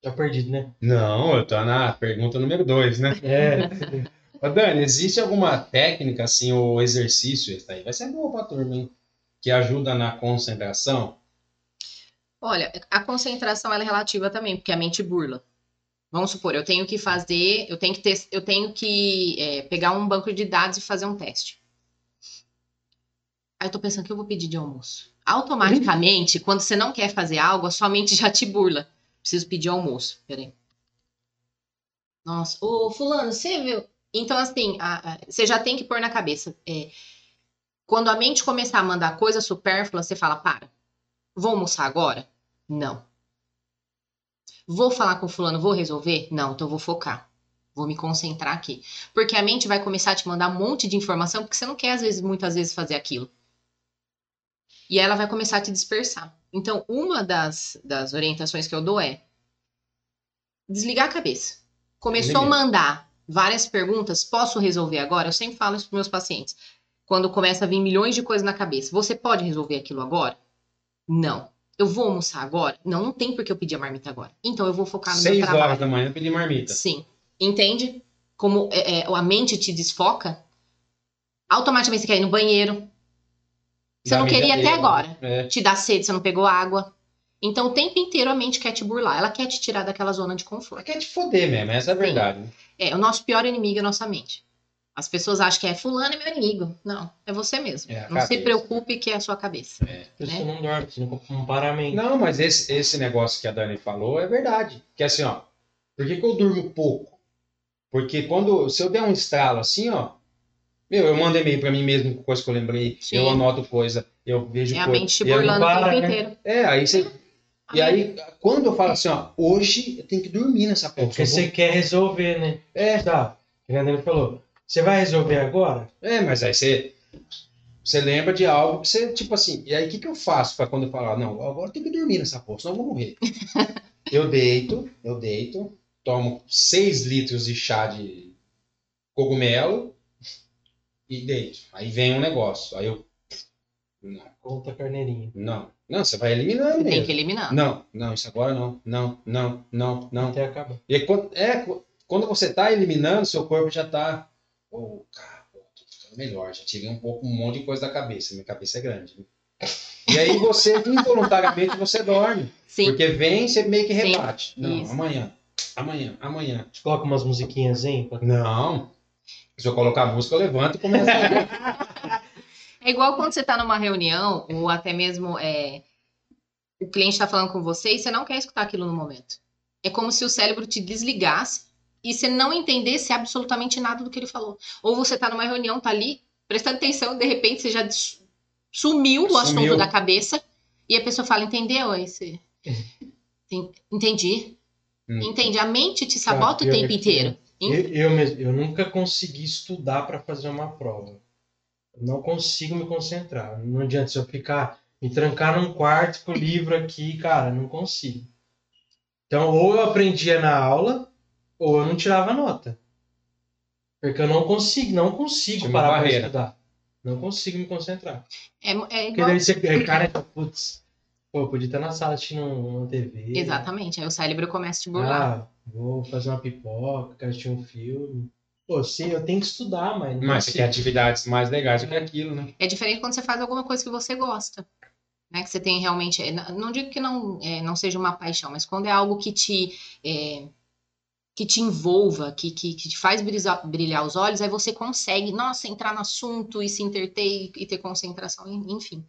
A: Tá perdido, né?
B: Não, eu tô na pergunta número 2, né?
A: É.
B: Ô, Dani, existe alguma técnica, assim, ou exercício, esse aí vai ser boa pra turma, hein? Que ajuda na concentração?
C: Olha, a concentração ela é relativa também, porque a mente burla. Vamos supor, eu tenho que fazer, eu tenho que ter, eu tenho que é, pegar um banco de dados e fazer um teste. Aí eu tô pensando que eu vou pedir de almoço. Automaticamente, quando você não quer fazer algo, a sua mente já te burla. Preciso pedir almoço. Peraí. Nossa, ô fulano, você viu? Então, assim, a- a- você já tem que pôr na cabeça. é, quando a mente começar a mandar coisa supérflua, você fala, para. Vou almoçar agora? Não. Vou falar com fulano, vou resolver? Não, então eu vou focar. Vou me concentrar aqui. Porque a mente vai começar a te mandar um monte de informação, porque você não quer, às vezes, muitas vezes, fazer aquilo. E ela vai começar a te dispersar. Então, uma das, das orientações que eu dou é desligar a cabeça. Começou a mandar várias perguntas, posso resolver agora? Eu sempre falo isso para meus pacientes. Quando começa a vir milhões de coisas na cabeça, você pode resolver aquilo agora? Não. Eu vou almoçar agora? Não, não tem porque eu pedir a marmita agora. Então eu vou focar no meu
B: Seis
C: trabalho.
B: horas da manhã eu pedi marmita.
C: Sim. Entende? Como é, é, a mente te desfoca, automaticamente você quer ir no banheiro. Você não queria até agora.
B: É.
C: Te dá sede, você não pegou água. Então o tempo inteiro a mente quer te burlar. Ela quer te tirar daquela zona de
B: Ela
C: conforto.
B: quer te foder mesmo, essa é a
C: Sim.
B: verdade. né?
C: É, o nosso pior inimigo é a nossa mente. As pessoas acham que é fulano é meu inimigo. Não, é você mesmo.
B: É
C: não se
B: cabeça.
C: preocupe que é a sua cabeça.
A: A pessoa não dorme, você não não para a mente.
B: Não, mas esse, esse negócio que a Dani falou é verdade. Que assim, ó, por que, que eu durmo pouco? Porque quando, se eu der um estralo assim, ó, meu, eu mando e-mail pra mim mesmo com coisa que eu lembrei,
C: Sim.
B: eu anoto coisa, eu vejo
C: É a mente
B: e
C: burlando o
A: para,
C: tempo
A: né?
C: inteiro.
B: É, aí você. E
C: A
B: aí, quando eu falo assim, ó, hoje eu tenho que dormir nessa
A: É
B: porra.
A: porque
B: vou-
A: você quer resolver, né?
B: É,
A: Tá. O falou. Você vai resolver agora?
B: é, mas aí você. Você lembra de algo que você, tipo assim, e aí o que, que eu faço pra quando eu falar, não, agora eu tenho que dormir nessa porra, senão eu vou morrer. eu deito, eu deito, tomo 6 litros de chá de cogumelo e deito. Aí vem um negócio, aí eu Não,
A: Conta a carneirinha.
B: não. Não, você vai eliminando
C: Tem
B: mesmo.
C: que eliminar.
B: Não, não, isso agora não. Não, não, não, não.
A: Até acabar.
B: E aí, quando, é, qu- quando você tá eliminando, seu corpo já tá. Ô, cara, tô ficando melhor. Já tirei um pouco, um monte de coisa da cabeça. Minha cabeça é grande. né? E aí você, involuntariamente, você dorme.
C: Sim.
B: Porque vem, você meio que
C: Sim,
B: rebate. Não,
C: isso.
B: amanhã. Amanhã, amanhã.
A: Te coloca umas musiquinhas, hein? pra-
B: Não. Se eu colocar a música, eu levanto e começo a.
C: É igual quando você está numa reunião, ou até mesmo é, o cliente está falando com você e você não quer escutar aquilo no momento. É como se o cérebro te desligasse e você não entendesse absolutamente nada do que ele falou. Ou você está numa reunião, tá ali, prestando atenção, de repente você já sumiu o assunto
B: Sumiu.
C: da cabeça e a pessoa fala, entendeu? Você... "Enten- Entendi.
B: Hum.
C: Entendi. A mente te sabota
A: Cara,
C: o tempo inteiro.
A: Eu, eu mesmo, eu nunca consegui estudar para fazer uma prova. Eu não consigo me concentrar. Não adianta se eu ficar me trancar num quarto com o livro aqui, cara, não consigo. Então, ou eu aprendia na aula, ou eu não tirava nota. Porque eu não consigo, não consigo
B: Tinha
A: parar para estudar. Não consigo me concentrar.
C: É, é
A: Porque
C: igual...
A: daí você, é, cara, putz, pô, eu podia estar na sala assistindo uma TV.
C: Exatamente. Aí o cérebro começa a te burlar.
A: Ah, vou fazer uma pipoca, quero assistir um filme. Pô, sim, eu tenho que estudar, mas não
B: Mas você
A: consigo.
B: quer atividades mais legais do que aquilo, né?
C: É diferente quando você faz alguma coisa que você gosta. Né? Que você tem realmente. é, Não digo que não, é, não seja uma paixão, mas quando é algo que te. é, que te envolva, que, que, que te faz brilhar, brilhar os olhos, aí você consegue, nossa, entrar no assunto e se interter e, e ter concentração, en- enfim.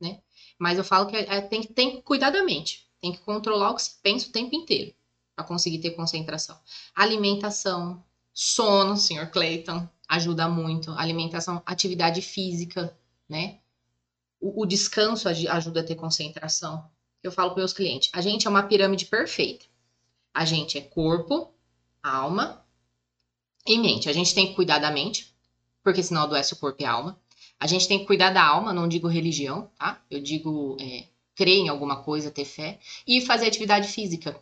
C: Né? Mas eu falo que é- é- tem, tem que cuidar da mente, tem que controlar o que você pensa o tempo inteiro para conseguir ter concentração. Alimentação, sono, senhor Clayton, ajuda muito. Alimentação, atividade física, né? O, o descanso ajuda a ter concentração. Eu falo para meus clientes, a gente é uma pirâmide perfeita. A gente é corpo, alma e mente. A gente tem que cuidar da mente, porque senão adoece o corpo e a alma. A gente tem que cuidar da alma, não digo religião, tá? Eu digo é, crer em alguma coisa, ter fé. E fazer atividade física.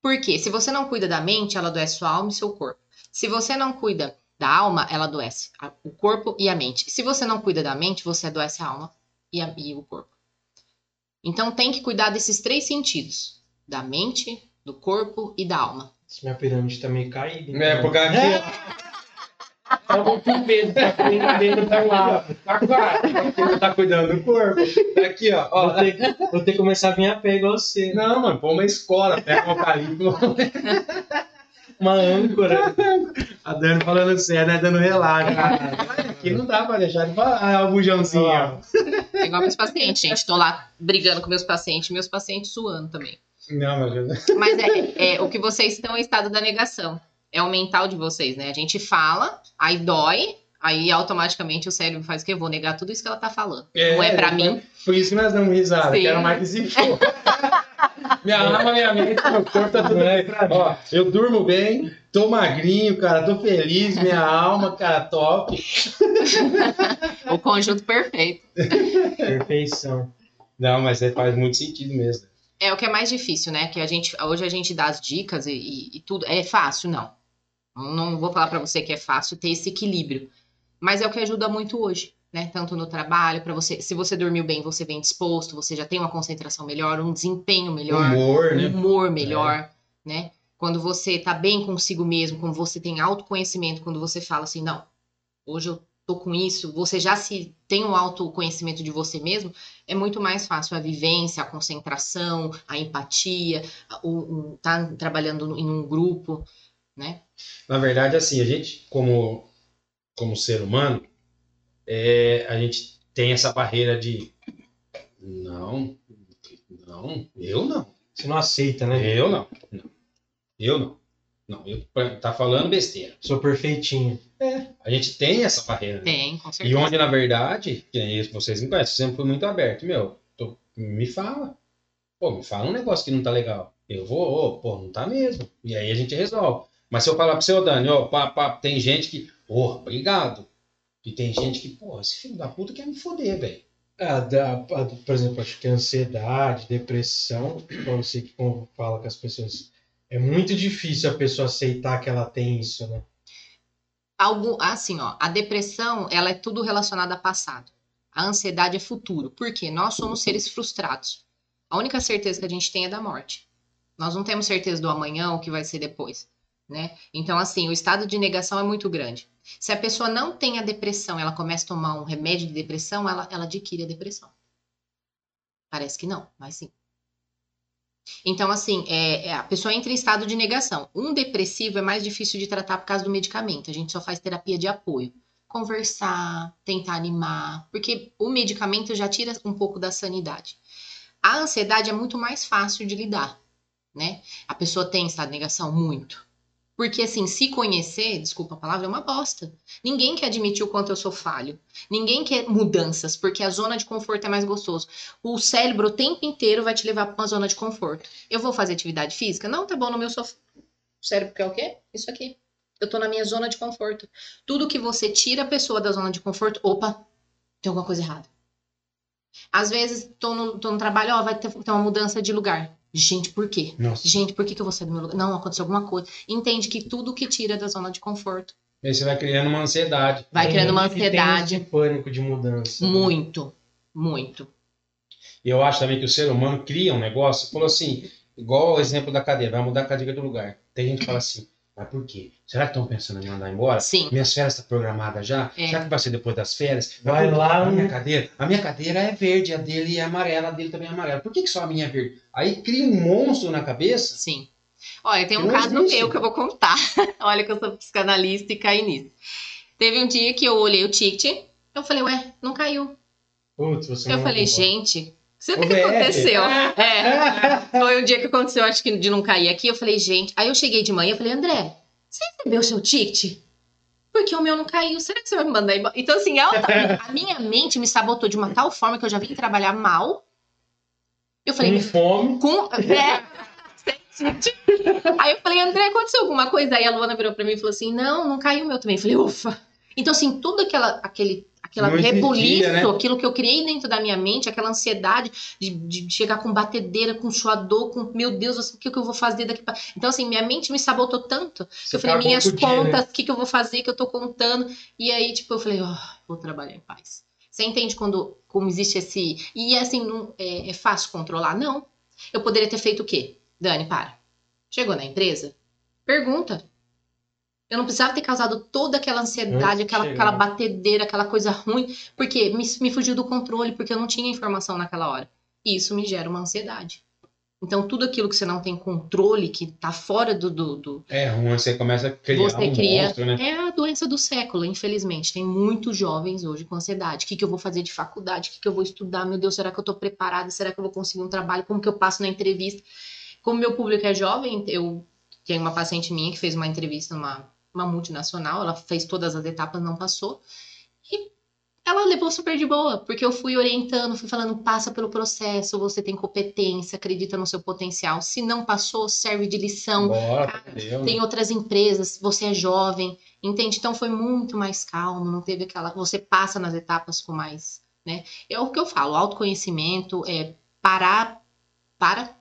C: Porque se você não cuida da mente, ela adoece sua alma e seu corpo. Se você não cuida da alma, ela adoece o corpo e a mente. Se você não cuida da mente, você adoece a alma e, a- e o corpo. Então tem que cuidar desses três sentidos: da mente, do corpo e da alma.
A: Se minha pirâmide tá meio caída. então.
B: É, porque aqui,
A: Tá muito peso, tá pra um lado.
B: tá quase. Porque não tá cuidando do corpo. Tá aqui, ó. ó.
A: Vou ter, vou ter que começar a vir a pé igual você.
B: Não, mano, põe uma escola, pega um eucalipto.
A: Uma âncora.
B: A Dani falando sério, né? Dando relato. Aqui não dá pra deixar de falar. Ah, o bujãozinho, ó.
C: É igual meus pacientes, gente. Tô lá brigando com meus pacientes, meus pacientes suando também.
B: Não, mas...
C: Mas é, é, o que vocês estão é estado da negação. É o mental de vocês, né? A gente fala, aí dói, aí automaticamente o cérebro faz o quê? Eu vou negar tudo isso que ela tá falando. não é pra mim.
B: Por isso que nós damos risada.
C: Sim.
B: Quero mais que se for. minha alma, minha mente, meu corpo tá tudo
A: Não é
B: bem. Ó, eu durmo bem, tô magrinho, cara, tô feliz, minha alma, cara, top.
C: O conjunto perfeito.
A: Perfeição.
B: Não, mas é- faz muito sentido mesmo.
C: É o que é mais difícil, né? Que a gente hoje a gente dá as dicas e, e- e tudo. É fácil, não. Não- Não vou falar pra você que é fácil ter esse equilíbrio. Mas é o que ajuda muito hoje, né? Tanto no trabalho, para você. Se você dormiu bem, você vem disposto, você já tem uma concentração melhor, um desempenho melhor.
B: Humor,
C: um
B: né?
C: humor melhor, né? Quando você tá bem consigo mesmo, quando você tem autoconhecimento, quando você fala assim, não, hoje eu tô com isso, você já se tem um autoconhecimento de você mesmo, é muito mais fácil a vivência, a concentração, a empatia, o, o tá trabalhando em um grupo, né?
B: Na verdade, assim, a gente, como, como ser humano, é, a gente tem essa barreira de não, não, eu não,
A: Você não aceita, né?
B: eu não, não, eu não, não, eu, tá falando besteira.
A: Sou perfeitinho.
B: A gente tem essa barreira. né?
C: Tem, com
B: E
C: certeza.
B: onde, na verdade, é vocês me conhecem, sempre fui muito aberto. Meu, tô- me fala. Pô, me fala um negócio que não tá legal. Eu vou, ô, pô, não tá mesmo. E aí a gente resolve. Mas se eu falar pro seu Dani, ó, pá, pá, tem gente que, ô, obrigado. E tem gente que, pô, esse filho da puta quer me foder, velho.
A: Ah, da- por exemplo, acho que ansiedade, depressão, pra você que como fala com as pessoas, é muito difícil a pessoa aceitar que ela tem isso, né?
C: Algo, assim, ó, a depressão, ela é tudo relacionado a passado. A ansiedade é futuro. Por quê? Nós somos seres frustrados. A única certeza que a gente tem é da morte. Nós não temos certeza do amanhã, o que vai ser depois. Né? Então, assim, o estado de negação é muito grande. Se a pessoa não tem a depressão, ela começa a tomar um remédio de depressão, ela, ela adquire a depressão. Parece que não, mas sim. Então, assim, é, é, a pessoa entra em estado de negação. Um depressivo é mais difícil de tratar por causa do medicamento. A gente só faz terapia de apoio. Conversar, tentar animar, porque o medicamento já tira um pouco da sanidade. A ansiedade é muito mais fácil de lidar, né? A pessoa tem estado de negação? Muito. Porque, assim, se conhecer, desculpa a palavra, é uma bosta. Ninguém quer admitir o quanto eu sou falho. Ninguém quer mudanças, porque a zona de conforto é mais gostoso. O cérebro o tempo inteiro vai te levar para uma zona de conforto. Eu vou fazer atividade física? Não, tá bom, no meu sofá. O cérebro quer o quê? Isso aqui. Eu tô na minha zona de conforto. Tudo que você tira a pessoa da zona de conforto, opa, tem alguma coisa errada. Às vezes, tô no, tô no trabalho, ó, vai ter, ter uma mudança de lugar. Gente, por quê?
B: Nossa.
C: Gente, por que, que eu vou sair do meu lugar? Não, aconteceu alguma coisa. Entende que tudo que tira da zona de conforto
B: Aí você vai criando uma ansiedade.
C: vai
A: Tem
C: criando uma
A: tem
C: ansiedade.
A: esse pânico de mudança. né?
C: Muito, muito.
B: E eu acho também que o ser humano cria um negócio, falou assim, igual o exemplo da cadeira, vai mudar a cadeira do lugar. Tem gente que fala assim, mas por quê? Será que estão pensando em me mandar embora?
C: Sim.
B: Minhas férias estão programadas já?
C: É.
B: Será que vai ser depois das férias?
A: Vai
B: por-
A: lá,
B: a minha cadeira. A minha cadeira é verde, a dele é amarela, a dele também é amarela. Por que, que só a minha é verde? Aí cria um monstro na cabeça.
C: Sim. Olha, tem um
B: Não
C: caso
B: existe.
C: meu que eu vou contar. Olha que eu sou psicanalista e caí nisso. Teve um dia que eu olhei o ticket, eu falei, ué, não caiu.
A: Putz, você
C: Eu
A: não
C: falei,
A: concorda.
C: Gente, o que aconteceu? É, foi o dia que aconteceu, acho que de não cair aqui. Eu falei, gente. Aí eu cheguei de manhã e falei, André, você recebeu o seu ticket? Porque o meu não caiu. Será que você vai me mandar embora? Então, assim, ela tá- a minha mente me sabotou de uma tal forma que eu já vim trabalhar mal. Eu falei,
A: Com fome.
C: com. É. Aí eu falei, André, aconteceu alguma coisa? Aí a Luana virou pra mim e falou assim: não, não caiu o meu também. Eu falei, ufa. Então, assim, tudo aquela, aquele, aquela
B: existia,
C: rebuliço,
B: né?
C: aquilo que eu criei dentro da minha mente, aquela ansiedade de, de chegar com batedeira, com suador, com meu Deus, o que, que eu vou fazer daqui pra. Então, assim, minha mente me sabotou tanto que eu falei, minhas
A: o dia, né?
C: contas, o que, que eu vou fazer, que eu tô contando. E aí, tipo, eu falei, ó, vou trabalhar em paz. Você entende quando como existe esse. E assim, não, é, é fácil controlar? Não. Eu poderia ter feito o quê? Dani, para. Chegou na empresa? Pergunta. Eu não precisava ter causado toda aquela ansiedade,
A: de
C: aquela, aquela batedeira, aquela coisa ruim, porque me, me fugiu do controle, porque eu não tinha informação naquela hora. E isso me gera uma ansiedade. Então, tudo aquilo que você não tem controle, que tá fora do. do, do-
B: É ruim, você começa a criar
C: Você
B: um
C: cria-
B: monstro, né?
C: É a doença do século, infelizmente. Tem muitos jovens hoje com ansiedade. O que, que eu vou fazer de faculdade? O que, que eu vou estudar? Meu Deus, será que eu tô preparada? Será que eu vou conseguir um trabalho? Como que eu passo na entrevista? Como meu público é jovem, eu tenho uma paciente minha que fez uma entrevista numa uma multinacional, ela fez todas as etapas, não passou. E ela levou super de boa, porque eu fui orientando, fui falando, passa pelo processo, você tem competência, acredita no seu potencial. Se não passou, serve de lição.
B: Bora,
C: Cara,
B: entendeu?
C: Tem outras empresas, você é jovem, entende? Então foi muito mais calmo, não teve aquela. Você passa nas etapas com mais. Né? É o que eu falo, autoconhecimento é parar, para.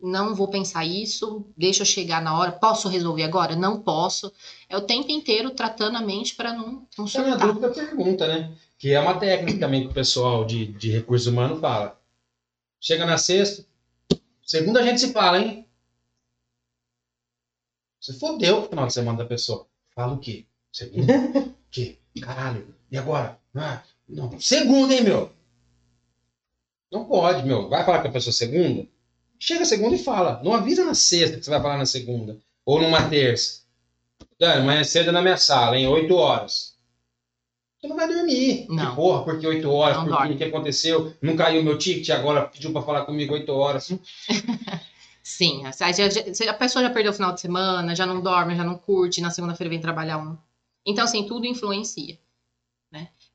C: Não vou pensar isso, deixa eu chegar na hora. Posso resolver agora? Não posso. É o tempo inteiro tratando a mente para não, não
B: na
C: surtar.
B: dúvida, pergunta, né? Que é uma técnica também que o pessoal de, de recursos humanos fala. Chega na sexta, segunda a gente se fala, hein? Você fodeu o final de semana da pessoa. Fala o quê? Segunda? O quê? Caralho. E agora? Ah, não. Segunda, hein, meu? Não pode, meu. Vai falar com a pessoa segunda? Chega segunda e fala. Não avisa na sexta que você vai falar na segunda. Ou numa terça. Dani, amanhã cedo na minha sala, hein? 8 horas. Você não vai dormir.
C: Não.
B: Que porra, porque 8 horas,
C: Não
B: porque o que aconteceu? Não caiu meu ticket, agora pediu pra falar comigo 8 horas.
C: Sim, a pessoa já perdeu o final de semana, já não dorme, já não curte, na segunda-feira vem trabalhar um. Então, assim, tudo influencia.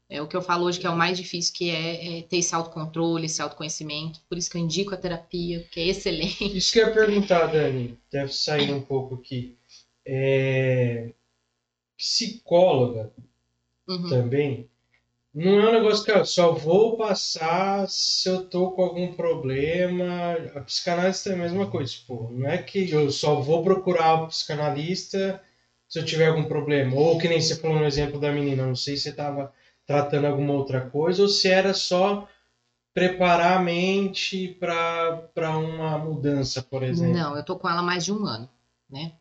C: É o que eu falo hoje que é o mais difícil, que é, é ter esse autocontrole, esse autoconhecimento. Por isso que eu indico a terapia, que é excelente.
A: Isso que eu ia perguntar, Dani, deve sair um pouco aqui. É... Psicóloga
C: Uhum.
A: também, não é um negócio que eu só vou passar se eu tô com algum problema. A psicanalista é a mesma coisa, tipo, não é que eu só vou procurar o psicanalista se eu tiver algum problema. Ou que nem você falou no exemplo da menina, não sei se você tava tratando alguma outra coisa, ou se era só preparar a mente para uma mudança, por exemplo.
C: Não, eu tô com ela mais de um ano, né?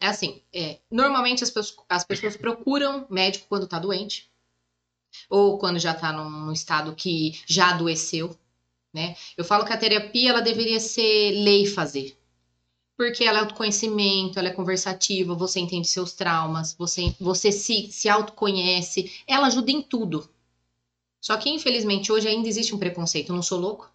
C: É assim, é, normalmente as pessoas, as pessoas procuram médico quando tá doente, ou quando já tá num estado que já adoeceu, né? Eu falo que a terapia ela deveria ser lei fazer. Porque ela é autoconhecimento, ela é conversativa, você entende seus traumas, você, você se, se autoconhece, ela ajuda em tudo. Só que, infelizmente, hoje ainda existe um preconceito. Eu não sou louco?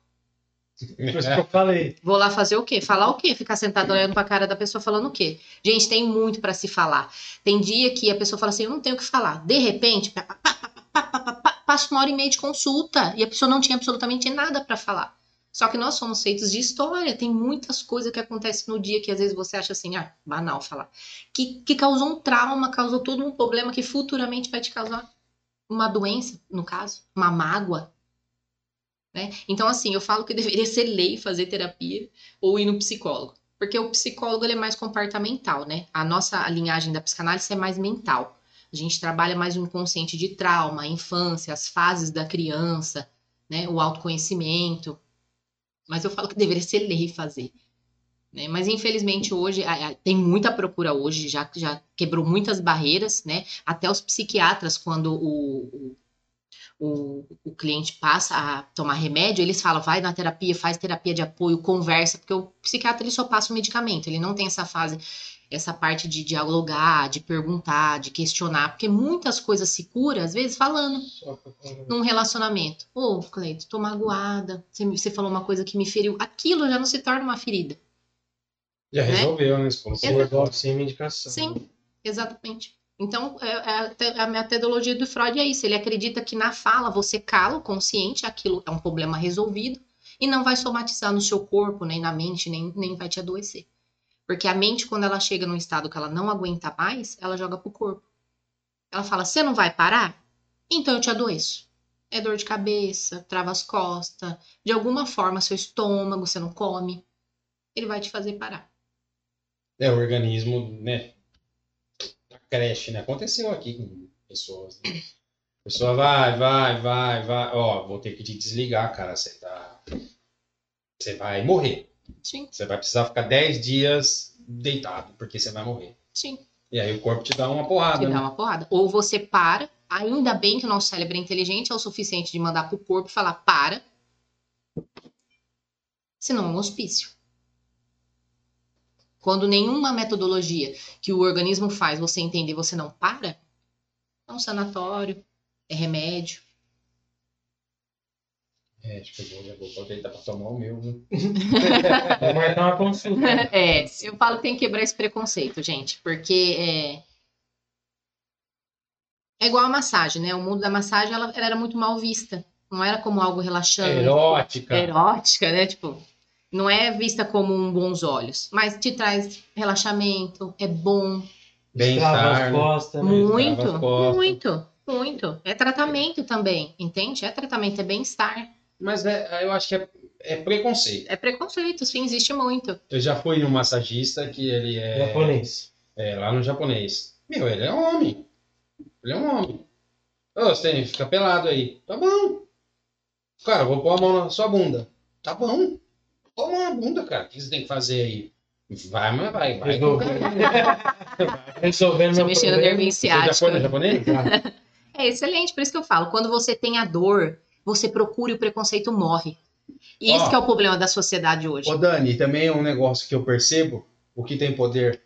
A: Que eu falei.
C: Vou lá fazer o quê? Falar o quê? Ficar sentado olhando pra cara da pessoa falando o quê? Gente, tem muito pra se falar. Tem dia que a pessoa fala assim, eu não tenho o que falar. De repente, pá, pá, pá, passa uma hora e meia de consulta e a pessoa não tinha absolutamente nada pra falar. Só que nós somos feitos de história, tem muitas coisas que acontecem no dia que às vezes você acha assim, ah, banal falar, que, que causou um trauma, causou todo um problema que futuramente vai te causar uma doença, no caso, uma mágoa. Né? Então, assim, eu falo que deveria ser lei fazer terapia ou ir no psicólogo. Porque o psicólogo ele é mais comportamental, né? A nossa linhagem da psicanálise é mais mental. A gente trabalha mais o inconsciente de trauma, a infância, as fases da criança, né? O autoconhecimento. Mas eu falo que deveria ser lei fazer. Né? Mas infelizmente hoje a, a, tem muita procura hoje, já, já quebrou muitas barreiras, né? Até os psiquiatras, quando o, o, o, o cliente passa a tomar remédio, eles falam, vai na terapia, faz terapia de apoio, conversa, porque o psiquiatra ele só passa o medicamento, ele não tem essa fase, essa parte de dialogar, de perguntar, de questionar, porque muitas coisas se curam, às vezes, falando num relacionamento. Ô, oh, Cleito, tô magoada, você, você falou uma coisa que me feriu. Aquilo já não se torna uma ferida.
B: Já
C: né?
B: resolveu, né?
A: Resolve sem medicação.
C: Sim, exatamente. Então, é, é, a metodologia do Freud é isso. Ele acredita que na fala você cala o consciente, aquilo é um problema resolvido, e não vai somatizar no seu corpo, nem na mente, nem, nem vai te adoecer. Porque a mente, quando ela chega num estado que ela não aguenta mais, ela joga pro corpo. Ela fala: Você não vai parar? Então eu te adoeço. É dor de cabeça, trava as costas, de alguma forma, seu estômago, você não come. Ele vai te fazer parar.
B: É, o organismo, né? A creche, né? Aconteceu aqui com pessoas. Né? A pessoa vai, vai, vai, vai. Ó, vou ter que te desligar, cara. Você tá. Você vai morrer.
C: Sim.
B: Você vai precisar ficar 10 dias deitado, porque você vai morrer.
C: Sim.
B: E aí o corpo te dá uma porrada.
C: Te
B: né?
C: dá uma porrada. Ou você para, ainda bem que o nosso cérebro é inteligente, é o suficiente de mandar pro corpo falar para. Senão é um hospício. Quando nenhuma metodologia que o organismo faz você entender, você não para, é um sanatório, é remédio.
B: É, acho que eu vou, já vou aproveitar pra tomar o meu, viu?
A: Vou marcar uma consulta.
C: É, eu falo que tem que quebrar esse preconceito, gente, porque é, é igual a massagem, né? O mundo da massagem ela, ela era muito mal vista. Não era como algo relaxante,
B: Erótica.
C: erótica, né? Tipo, não é vista como um bons olhos, mas te traz relaxamento, é bom,
B: Bem-estar.
A: as
B: né?
A: costas,
C: muito,
B: trava as costas.
C: muito, muito. É tratamento também, entende? É tratamento, é bem-estar.
B: Mas é, eu acho que é, é preconceito.
C: É preconceito, sim, existe muito.
B: Eu já fui num massagista que ele é,
A: Japonês.
B: é lá no japonês. Meu, ele é homem. Ele é um homem. Ô, você tem, fica pelado aí. Tá bom. Cara, eu vou pôr a mão na sua bunda. Tá bom. Pôr a mão na bunda, cara. O que você tem que fazer aí? Vai, mas vai, vai.
A: Resolvendo
C: Você
A: meu
C: mexendo no
A: problema.
C: nervinho
B: Você já foi no japonês?
C: É excelente, por isso que eu falo. Quando você tem a dor, você procura e o preconceito morre. E esse
B: Ó.
C: que é o problema da sociedade hoje.
B: Ô, Dani, também é um negócio que eu percebo. O que tem poder?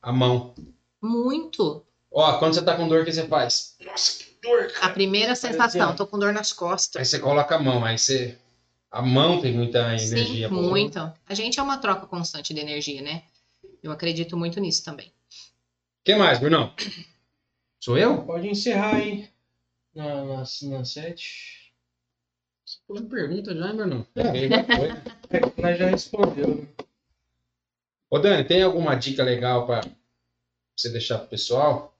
B: A mão.
C: Muito.
B: Ó, quando você tá com dor, o que você faz? Nossa, que dor,
C: A
B: cara.
C: primeira sensação,
A: assim,
C: tô com dor nas
B: Aí
C: costas.
B: você coloca a mão, aí você. A mão tem muita energia.
C: Sim, muito. A gente é uma troca constante de energia, né? Eu acredito muito nisso também.
B: O que mais, Brunão? Sou eu?
A: Pode encerrar aí na, na, na sete.
B: Pulando pergunta já, hein, Brunão?
A: É. É, Nós já respondeu. né?
B: Ô, Dani, tem alguma dica legal pra você deixar pro pessoal?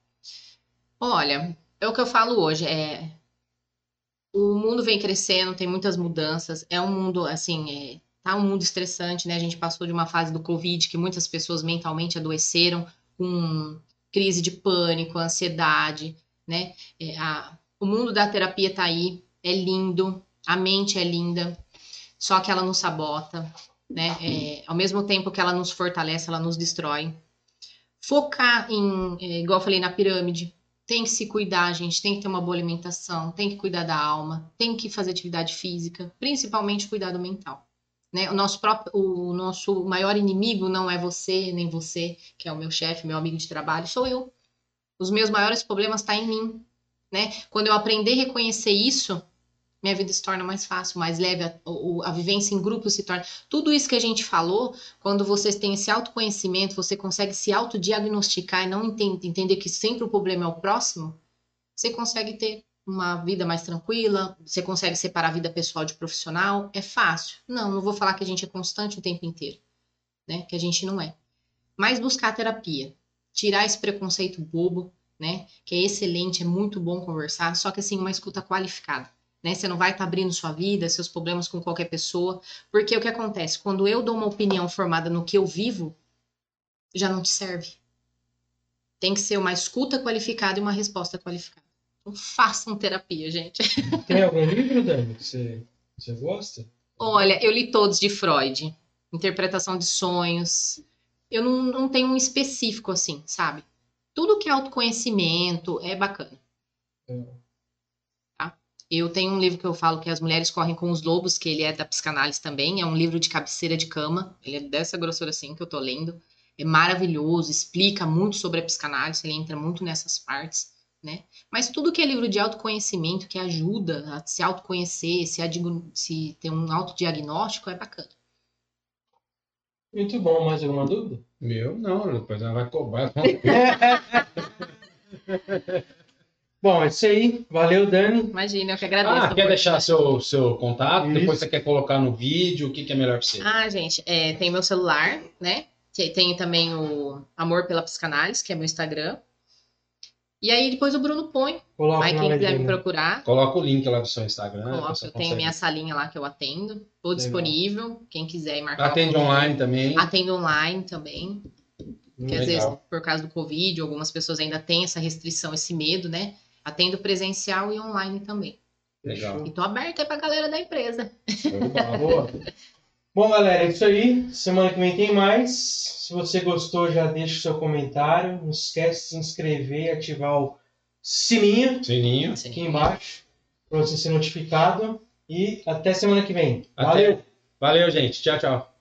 C: Olha, é o que eu falo hoje, é o mundo vem crescendo, tem muitas mudanças, é um mundo assim, é... tá um mundo estressante, né? A gente passou de uma fase do Covid que muitas pessoas mentalmente adoeceram com crise de pânico, ansiedade, né? É, a... O mundo da terapia tá aí, é lindo, a mente é linda, só que ela nos sabota, né? É, ao mesmo tempo que ela nos fortalece, ela nos destrói. Focar em, é, igual eu falei, na pirâmide, tem que se cuidar, gente, tem que ter uma boa alimentação, tem que cuidar da alma, tem que fazer atividade física, principalmente cuidado mental. Né? O, nosso próprio, o nosso maior inimigo não é você, nem você, que é o meu chefe, meu amigo de trabalho, sou eu. Os meus maiores problemas estão tá em mim. Né? Quando eu aprender a reconhecer isso, minha vida se torna mais fácil, mais leve, a, a, vivência em grupo se torna. Tudo isso que a gente falou, quando vocês têm esse autoconhecimento, você consegue se autodiagnosticar e não entende, entender que sempre o problema é o próximo, você consegue ter uma vida mais tranquila, você consegue separar a vida pessoal de profissional, é fácil. Não, não vou falar que a gente é constante o tempo inteiro, né? Que a gente não é. Mas buscar terapia, tirar esse preconceito bobo, né? Que é excelente, é muito bom conversar, só que assim, uma escuta qualificada. Né? Você não vai estar tá abrindo sua vida, seus problemas com qualquer pessoa, porque o que acontece? Quando eu dou uma opinião formada no que eu vivo, já não te serve. Tem que ser uma escuta qualificada e uma resposta qualificada. Então, façam terapia, gente.
A: Tem algum livro, Dani, que você, você gosta?
C: Olha, eu li todos de Freud. Interpretação de sonhos. Eu não, não tenho um específico assim, sabe? Tudo que é autoconhecimento é bacana. É. Eu tenho um livro que eu falo que as mulheres correm com os lobos, que ele é da psicanálise também. É um livro de cabeceira de cama. Ele é dessa grossura assim que eu tô lendo. É maravilhoso, explica muito sobre a psicanálise, ele entra muito nessas partes né? Mas tudo que é livro de autoconhecimento, que ajuda a se autoconhecer, se, se ter um autodiagnóstico, é bacana.
A: Muito bom, mais alguma dúvida?
B: Meu, não, depois ela vai cobrar.
A: bom, é isso aí. Valeu, Dani.
C: Imagina, eu que agradeço.
B: Ah, quer deixar seu, seu contato? Isso. Depois você quer colocar no vídeo? O que, que é melhor para você?
C: Ah, gente, é, tem meu celular, né? Tem também o Amor pela Psicanálise, que é meu Instagram. E aí depois o Bruno põe. Coloca Vai quem quiser me procurar.
B: Coloca o link lá do seu Instagram.
C: Coloca, eu tenho minha salinha lá que eu atendo. Estou disponível. Quem quiser marcar.
B: Atende online também.
C: Atendo online também. Hum, que às vezes, por causa do Covid, algumas pessoas ainda têm essa restrição, esse medo, né? Atendo presencial e online também.
B: Legal.
C: E tô aberta aí pra galera da empresa.
A: Boa. Bom, galera, é isso aí. Semana que vem tem mais. Se você gostou, já deixa o seu comentário. Não esquece de se inscrever e ativar o sininho,
B: sininho.
A: aqui embaixo para você ser notificado. E até semana que vem.
B: Até. Valeu! Valeu, gente. Tchau, tchau.